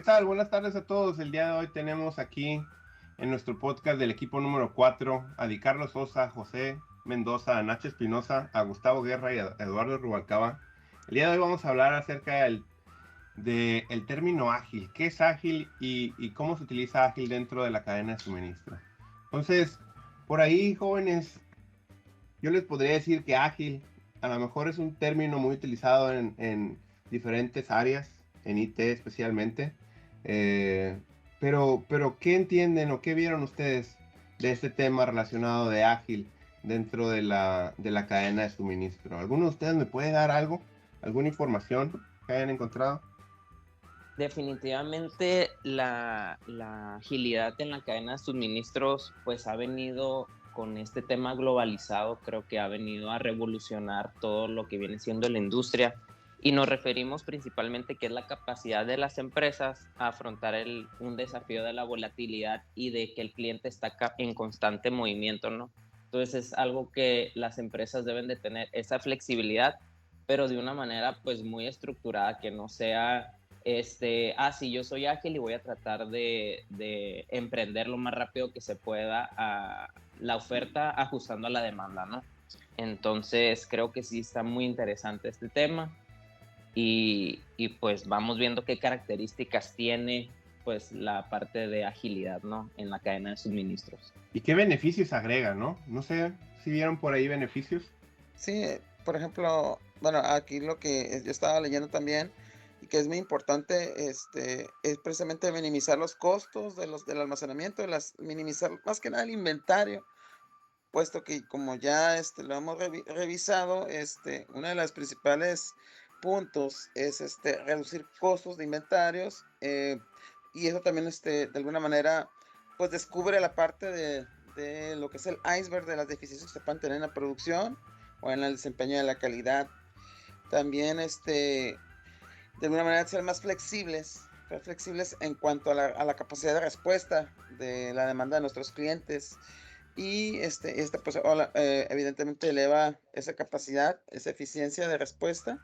¿Qué tal? Buenas tardes a todos. El día de hoy tenemos aquí en nuestro podcast del equipo número 4 a Di Carlos Sosa, José Mendoza, a Nacho Espinosa, a Gustavo Guerra y a Eduardo Rubalcaba. El día de hoy vamos a hablar acerca del de término ágil. ¿Qué es ágil y, y, cómo se utiliza ágil dentro de la cadena de suministro? Entonces, por ahí, jóvenes, yo les podría decir que ágil a lo mejor es un término muy utilizado en, en diferentes áreas, en IT especialmente. Eh, pero, pero, ¿qué entienden o qué vieron ustedes de este tema relacionado de ágil dentro de la, de la cadena de suministro? ¿Alguno de ustedes me puede dar algo? ¿Alguna información que hayan encontrado? Definitivamente la, la, agilidad en la cadena de suministros pues ha venido con este tema globalizado, creo que ha venido a revolucionar todo lo que viene siendo la industria y nos referimos principalmente que es la capacidad de las empresas a afrontar el, un desafío de la volatilidad y de que el cliente está en constante movimiento, ¿no? Entonces es algo que las empresas deben de tener, esa flexibilidad, pero de una manera pues muy estructurada, que no sea este, ah, sí, yo soy ágil y voy a tratar de, de emprender lo más rápido que se pueda a la oferta ajustando a la demanda, ¿no? Entonces creo que sí está muy interesante este tema y, y, pues vamos viendo qué características tiene pues la parte de agilidad, ¿no? En la cadena de suministros. ¿Y qué beneficios agrega, no? No sé si vieron por ahí beneficios. Sí, por ejemplo, bueno, aquí lo que yo estaba leyendo también y que es muy importante este, es precisamente minimizar los costos de los, del almacenamiento, de las, minimizar más que nada el inventario, puesto que como ya este, lo hemos revisado, este, uno de los principales puntos es este, reducir costos de inventarios eh, y eso también este, de alguna manera pues descubre la parte de, de lo que es el iceberg de las deficiencias que se pueden tener en la producción o en el desempeño de la calidad. También este, de alguna manera ser más flexibles, más flexibles en cuanto a la, capacidad de respuesta de la demanda de nuestros clientes. Y este, este pues, eh, evidentemente eleva esa capacidad, esa eficiencia de respuesta.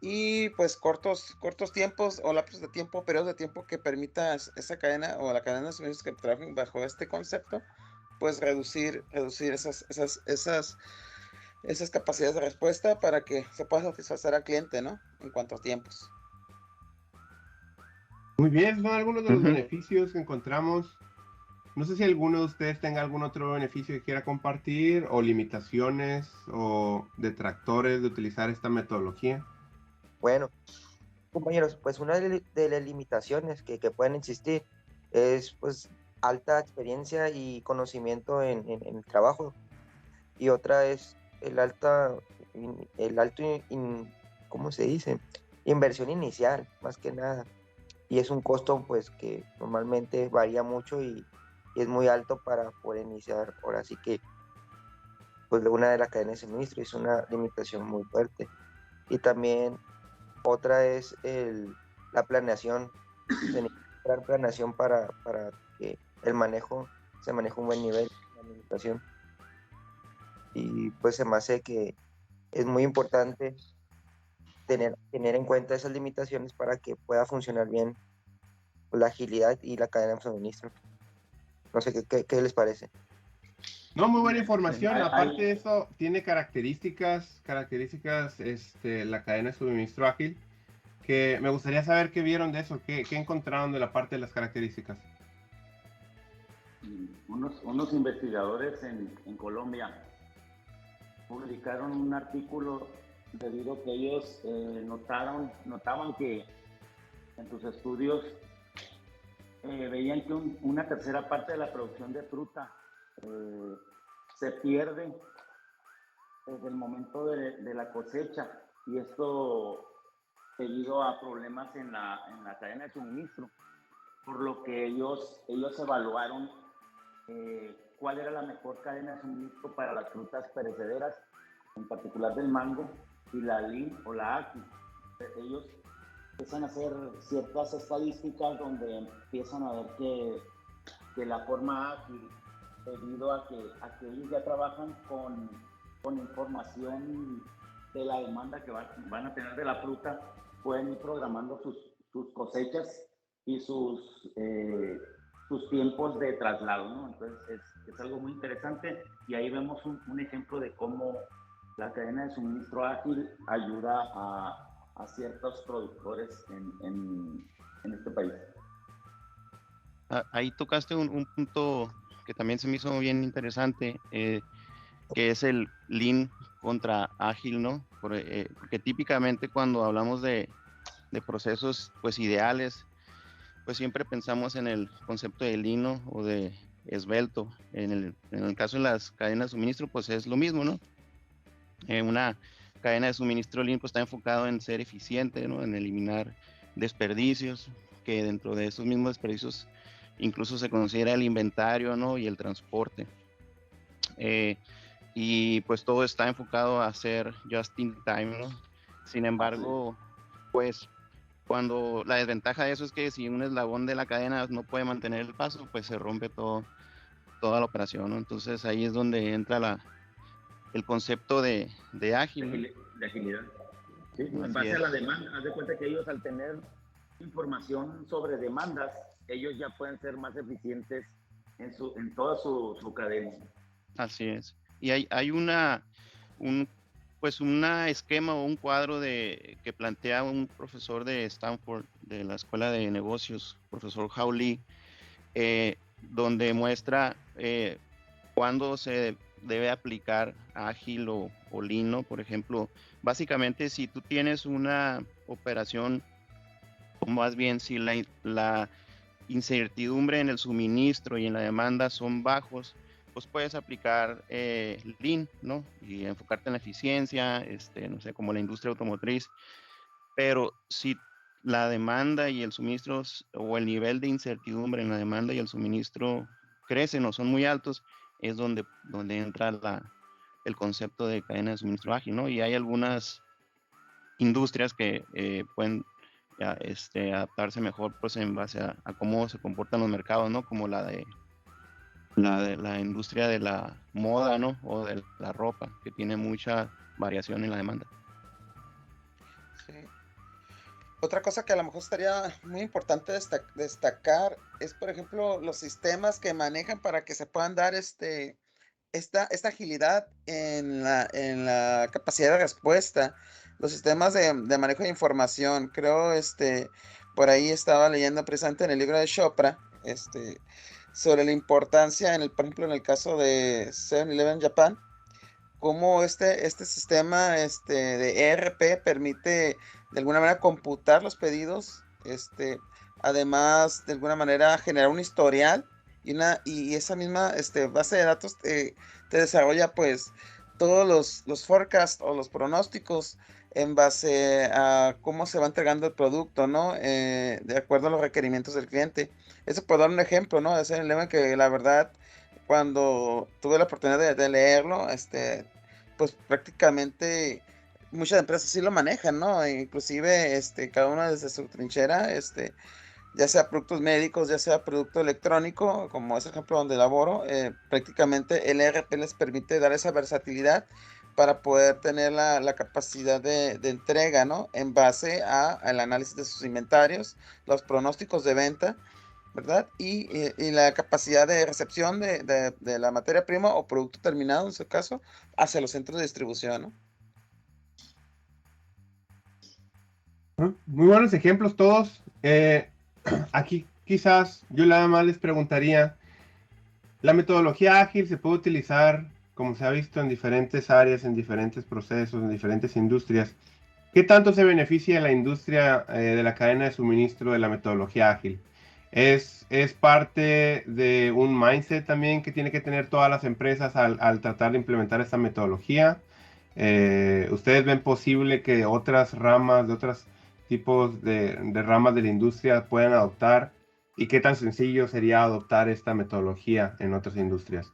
Y pues cortos, cortos tiempos o lapsos de tiempo, periodos de tiempo que permita esa cadena o la cadena de suministros que trabajen bajo este concepto, pues reducir, reducir esas, esas, esas, esas capacidades de respuesta para que se pueda satisfacer al cliente, ¿no? En cuanto a tiempos. Muy bien, son algunos de los beneficios que encontramos. No sé si alguno de ustedes tenga algún otro beneficio que quiera compartir o limitaciones o detractores de utilizar esta metodología. Bueno, compañeros, pues una de, las limitaciones que, pueden existir es pues alta experiencia y conocimiento en, el trabajo y otra es el alta el alto ¿cómo se dice? inversión inicial más que nada y es un costo pues que normalmente varía mucho y, es muy alto para poder iniciar. Ahora sí que pues una de las cadenas de suministro es una limitación muy fuerte. Y también otra es el, la planeación, tener planeación para, para que el manejo se maneje un buen nivel de administración. Y pues se me hace que es muy importante tener, tener en cuenta esas limitaciones para que pueda funcionar bien la agilidad y la cadena de suministro. No sé qué, qué, les parece. No, muy buena información. Aparte de eso, tiene características, características, este, la cadena de suministro ágil, que me gustaría saber qué vieron de eso, qué, qué encontraron de la parte de las características. Unos, unos investigadores en, en Colombia publicaron un artículo debido a que ellos eh, notaron, notaban que en sus estudios eh, veían que una tercera parte de la producción de fruta eh, se pierde desde el momento de, de, la cosecha y esto debido a problemas en la, en la cadena de suministro, por lo que ellos, ellos evaluaron cuál era la mejor cadena de suministro para las frutas perecederas, en particular del mango, y la lin o la aki. Ellos empiezan a hacer ciertas estadísticas donde empiezan a ver que, que la forma ágil, debido a que, a que ellos ya trabajan con, con información de la demanda que van a tener de la fruta, pueden ir programando sus, sus cosechas y sus, eh, sus tiempos de traslado, ¿no? Entonces es, es, algo muy interesante y ahí vemos un, un, ejemplo de cómo la cadena de suministro ágil ayuda a, a ciertos productores en, en, en, este país. Ah, ahí tocaste un, punto que también se me hizo bien interesante, eh, que es el lean contra ágil, ¿no? Porque, eh, porque típicamente cuando hablamos de, de, procesos pues ideales, pues siempre pensamos en el concepto de lino o de esbelto. En el, en el caso de las cadenas de suministro, pues es lo mismo, ¿no? Eh, una cadena de suministro lean pues, está enfocado en ser eficiente, ¿no? En eliminar desperdicios, que dentro de esos mismos desperdicios incluso se considera el inventario, ¿no? Y el transporte. Eh, y pues todo está enfocado a ser just in time, ¿no? Sin embargo, pues cuando la desventaja de eso es que si un eslabón de la cadena no puede mantener el paso, pues se rompe todo, toda la operación, ¿no? Entonces ahí es donde entra la, el concepto de, de ágil. De agilidad. Sí, en base a la demanda, haz de cuenta que ellos al tener información sobre demandas, ellos ya pueden ser más eficientes en, su, en toda su, su cadena. Así es y hay, hay una, un, pues una esquema o un cuadro de, que plantea un profesor de Stanford, de la Escuela de Negocios, profesor Howley, eh, donde muestra eh, cuándo se debe aplicar ágil o, o lino, por ejemplo. Básicamente, si tú tienes una operación, más bien si la, la incertidumbre en el suministro y en la demanda son bajos, pues puedes aplicar eh, Lean, ¿no? Y enfocarte en la eficiencia, este, no sé, como la industria automotriz. Pero si la demanda y el suministro o el nivel de incertidumbre en la demanda y el suministro crecen o son muy altos, es donde, donde entra la, el concepto de cadena de suministro ágil, ¿no? Y hay algunas industrias que eh, pueden ya, este, adaptarse mejor pues en base a, a, cómo se comportan los mercados, ¿no? Como la de la de la industria de la moda, ¿no? O de la ropa, que tiene mucha variación en la demanda. Otra cosa que a lo mejor estaría muy importante destacar es, por ejemplo, los sistemas que manejan para que se puedan dar este, esta, esta agilidad en la, en la capacidad de respuesta. Los sistemas de, manejo de información. Creo, este, por ahí estaba leyendo precisamente en el libro de Chopra, este, sobre la importancia, en el, por ejemplo, en el caso de 7-Eleven Japan, cómo este, este sistema este, de ERP permite de alguna manera computar los pedidos, este, además de alguna manera generar un historial y, una, y esa misma este, base de datos te, te desarrolla pues todos los, los forecasts o los pronósticos en base a cómo se va entregando el producto, ¿no? Eh, de acuerdo a los requerimientos del cliente. Eso puedo dar un ejemplo, ¿no? Ese lema que la verdad, cuando tuve la oportunidad de, leerlo, este, pues prácticamente muchas empresas sí lo manejan, ¿no? E inclusive, este, cada una desde su trinchera, este, ya sea productos médicos, ya sea producto electrónico, como ese ejemplo donde laboro, eh, prácticamente el ERP les permite dar esa versatilidad para poder tener la, capacidad de, entrega, ¿no? En base al análisis de sus inventarios, los pronósticos de venta, ¿verdad? Y, y la capacidad de recepción de, la materia prima o producto terminado, en su caso, hacia los centros de distribución, ¿no? Muy buenos ejemplos todos. Eh, aquí quizás yo nada más les preguntaría, ¿la metodología ágil se puede utilizar como se ha visto en diferentes áreas, en diferentes procesos, en diferentes industrias, ¿qué tanto se beneficia la industria eh, de la cadena de suministro de la metodología ágil? Es, es parte de un mindset también que tiene que tener todas las empresas al, al tratar de implementar esta metodología. Eh, ¿Ustedes ven posible que otras ramas, de otros tipos de, de ramas de la industria puedan adoptar? ¿Y qué tan sencillo sería adoptar esta metodología en otras industrias?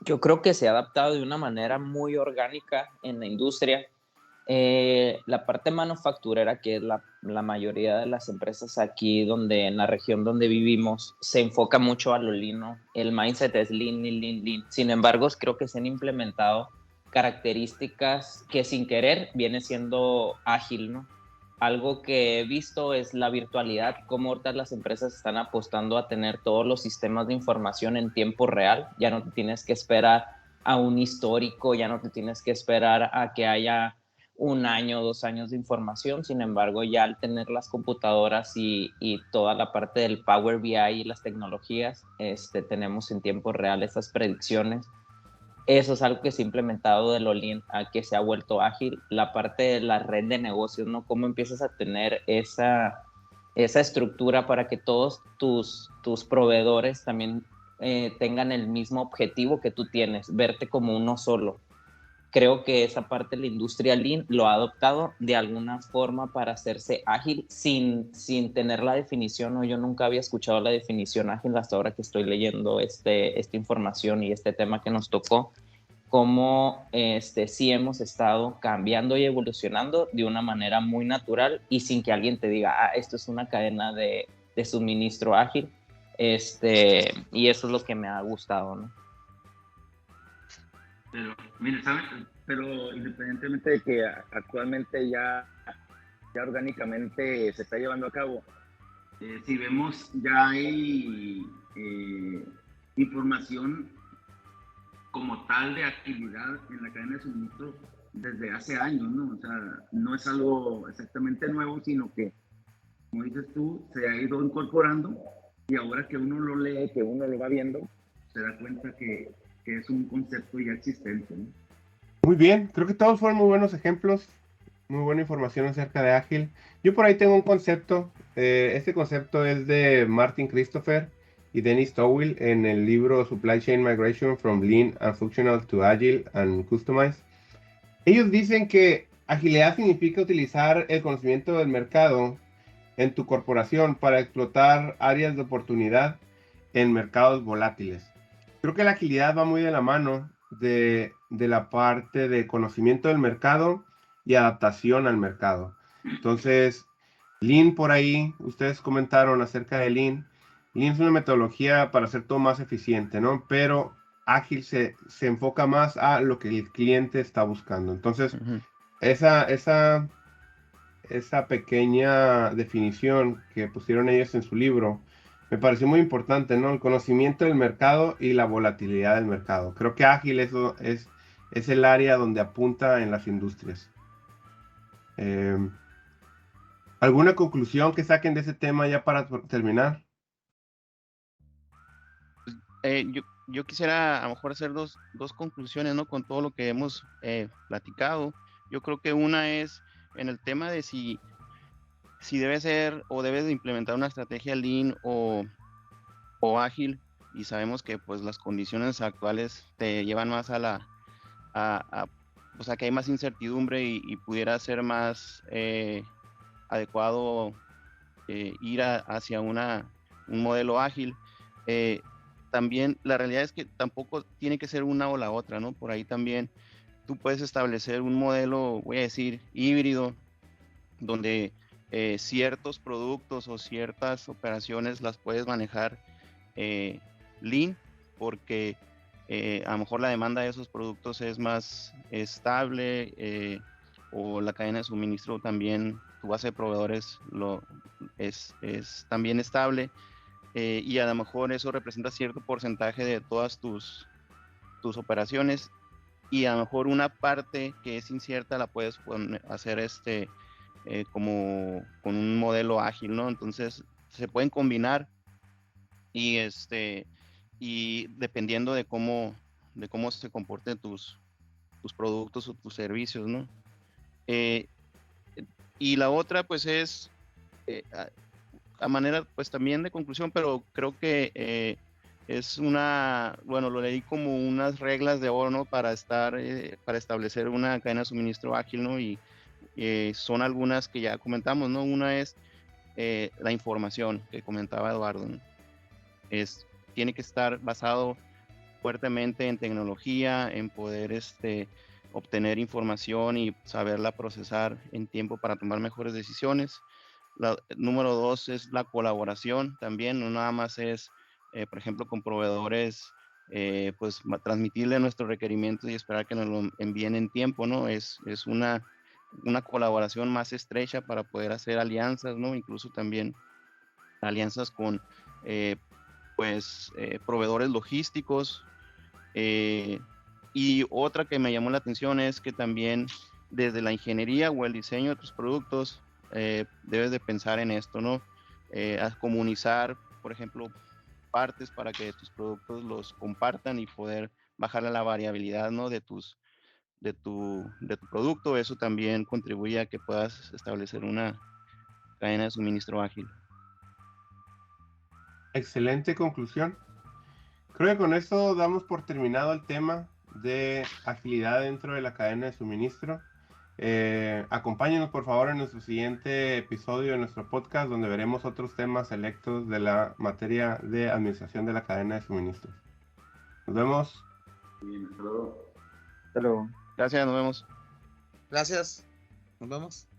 Yo creo que se ha adaptado de una manera muy orgánica en la industria. Eh, la parte manufacturera, que es la, la, mayoría de las empresas aquí donde en la región donde vivimos, se enfoca mucho a lo lean, El mindset es lean, lean, lean. Sin embargo, creo que se han implementado características que sin querer viene siendo ágil, ¿no? Algo que he visto es la virtualidad, cómo ahorita las empresas están apostando a tener todos los sistemas de información en tiempo real. Ya no te tienes que esperar a un histórico, ya no te tienes que esperar a que haya un año dos años de información. Sin embargo, ya al tener las computadoras y, toda la parte del Power BI y las tecnologías, este, tenemos en tiempo real esas predicciones eso es algo que se ha implementado de Lolin a que se ha vuelto ágil. La parte de la red de negocios, ¿no? Cómo empiezas a tener esa, esa estructura para que todos tus, tus proveedores también eh, tengan el mismo objetivo que tú tienes, verte como uno solo creo que esa parte de la industria Lean lo ha adoptado de alguna forma para hacerse ágil sin, sin tener la definición, o yo nunca había escuchado la definición ágil hasta ahora que estoy leyendo este, esta información y este tema que nos tocó, cómo este, sí hemos estado cambiando y evolucionando de una manera muy natural y sin que alguien te diga, ah, esto es una cadena de, de suministro ágil. Este, y eso es lo que me ha gustado, ¿no? Pero, mire, ¿sabes? Pero independientemente de que actualmente ya, ya orgánicamente se está llevando a cabo, eh, si vemos ya hay eh, información como tal de actividad en la cadena de suministro desde hace años, ¿no? O sea, no es algo exactamente nuevo, sino que, como dices tú, se ha ido incorporando y ahora que uno lo lee, que uno lo va viendo, se da cuenta que es un concepto ya existente. Muy bien, creo que todos fueron muy buenos ejemplos, muy buena información acerca de Ágil. Yo por ahí tengo un concepto, eh, este concepto es de Martin Christopher y Dennis Towil en el libro Supply Chain Migration from Lean and Functional to Agile and Customized. Ellos dicen que agilidad significa utilizar el conocimiento del mercado en tu corporación para explotar áreas de oportunidad en mercados volátiles creo que la agilidad va muy de la mano de, la parte de conocimiento del mercado y adaptación al mercado. Entonces, Lean por ahí, ustedes comentaron acerca de Lean. Lean es una metodología para hacer todo más eficiente, ¿no? Pero ágil se, enfoca más a lo que el cliente está buscando. Entonces, esa, esa, esa pequeña definición que pusieron ellos en su libro me pareció muy importante, ¿no? El conocimiento del mercado y la volatilidad del mercado. Creo que ágil eso es, es el área donde apunta en las industrias. Em, ¿Alguna conclusión que saquen de ese tema ya para terminar? Eh, yo, quisiera a lo mejor hacer dos, conclusiones, ¿no? Con todo lo que hemos eh, platicado. Yo creo que una es en el tema de si si debe ser o debes de implementar una estrategia lean o, ágil y sabemos que pues las condiciones actuales te llevan más a la a, o sea que hay más incertidumbre y, pudiera ser más eh, adecuado eh, ir hacia una, un modelo ágil. Eh, también la realidad es que tampoco tiene que ser una o la otra no por ahí también tú puedes establecer un modelo voy a decir híbrido donde eh, ciertos productos o ciertas operaciones las puedes manejar eh, lean porque eh, a lo mejor la demanda de esos productos es más estable o la cadena de suministro también, tu base de proveedores lo, es, es también estable y a lo mejor eso representa cierto porcentaje de todas tus, tus operaciones y a lo mejor una parte que es incierta la puedes hacer este eh, como con un modelo ágil, ¿no? Entonces se pueden combinar y este y dependiendo de cómo de cómo se comporten tus tus productos o tus servicios, ¿no? Eh, y la otra pues es eh, a, manera pues también de conclusión, pero creo que es una, bueno, lo leí como unas reglas de oro, ¿no? Para estar, para establecer una cadena de suministro ágil, ¿no? Y, eh, son algunas que ya comentamos, ¿no? Una es eh, la información que comentaba Eduardo, es, tiene que estar basado fuertemente en tecnología, en poder este, obtener información y saberla procesar en tiempo para tomar mejores decisiones. La, número dos es la colaboración también, no nada más es, eh, por ejemplo, con proveedores, pues transmitirle nuestros requerimientos y esperar que nos lo envíen en tiempo, ¿no? Es, es una una colaboración más estrecha para poder hacer alianzas, ¿no? Incluso también alianzas con, eh, pues, eh, proveedores logísticos. Eh, y otra que me llamó la atención es que también desde la ingeniería o el diseño de tus productos, debes de pensar en esto, ¿no? a comunizar, por ejemplo, partes para que tus productos los compartan y poder bajar la variabilidad, ¿no? De tus, de tu, de tu producto, eso también contribuye a que puedas establecer una cadena de suministro ágil. Excelente conclusión. Creo que con esto damos por terminado el tema de agilidad dentro de la cadena de suministro. Eh, acompáñenos por favor en nuestro siguiente episodio de nuestro podcast donde veremos otros temas selectos de la materia de administración de la cadena de suministro. Nos vemos. Bien, hasta luego. Hasta luego. Gracias, nos vemos. Gracias. Nos vemos.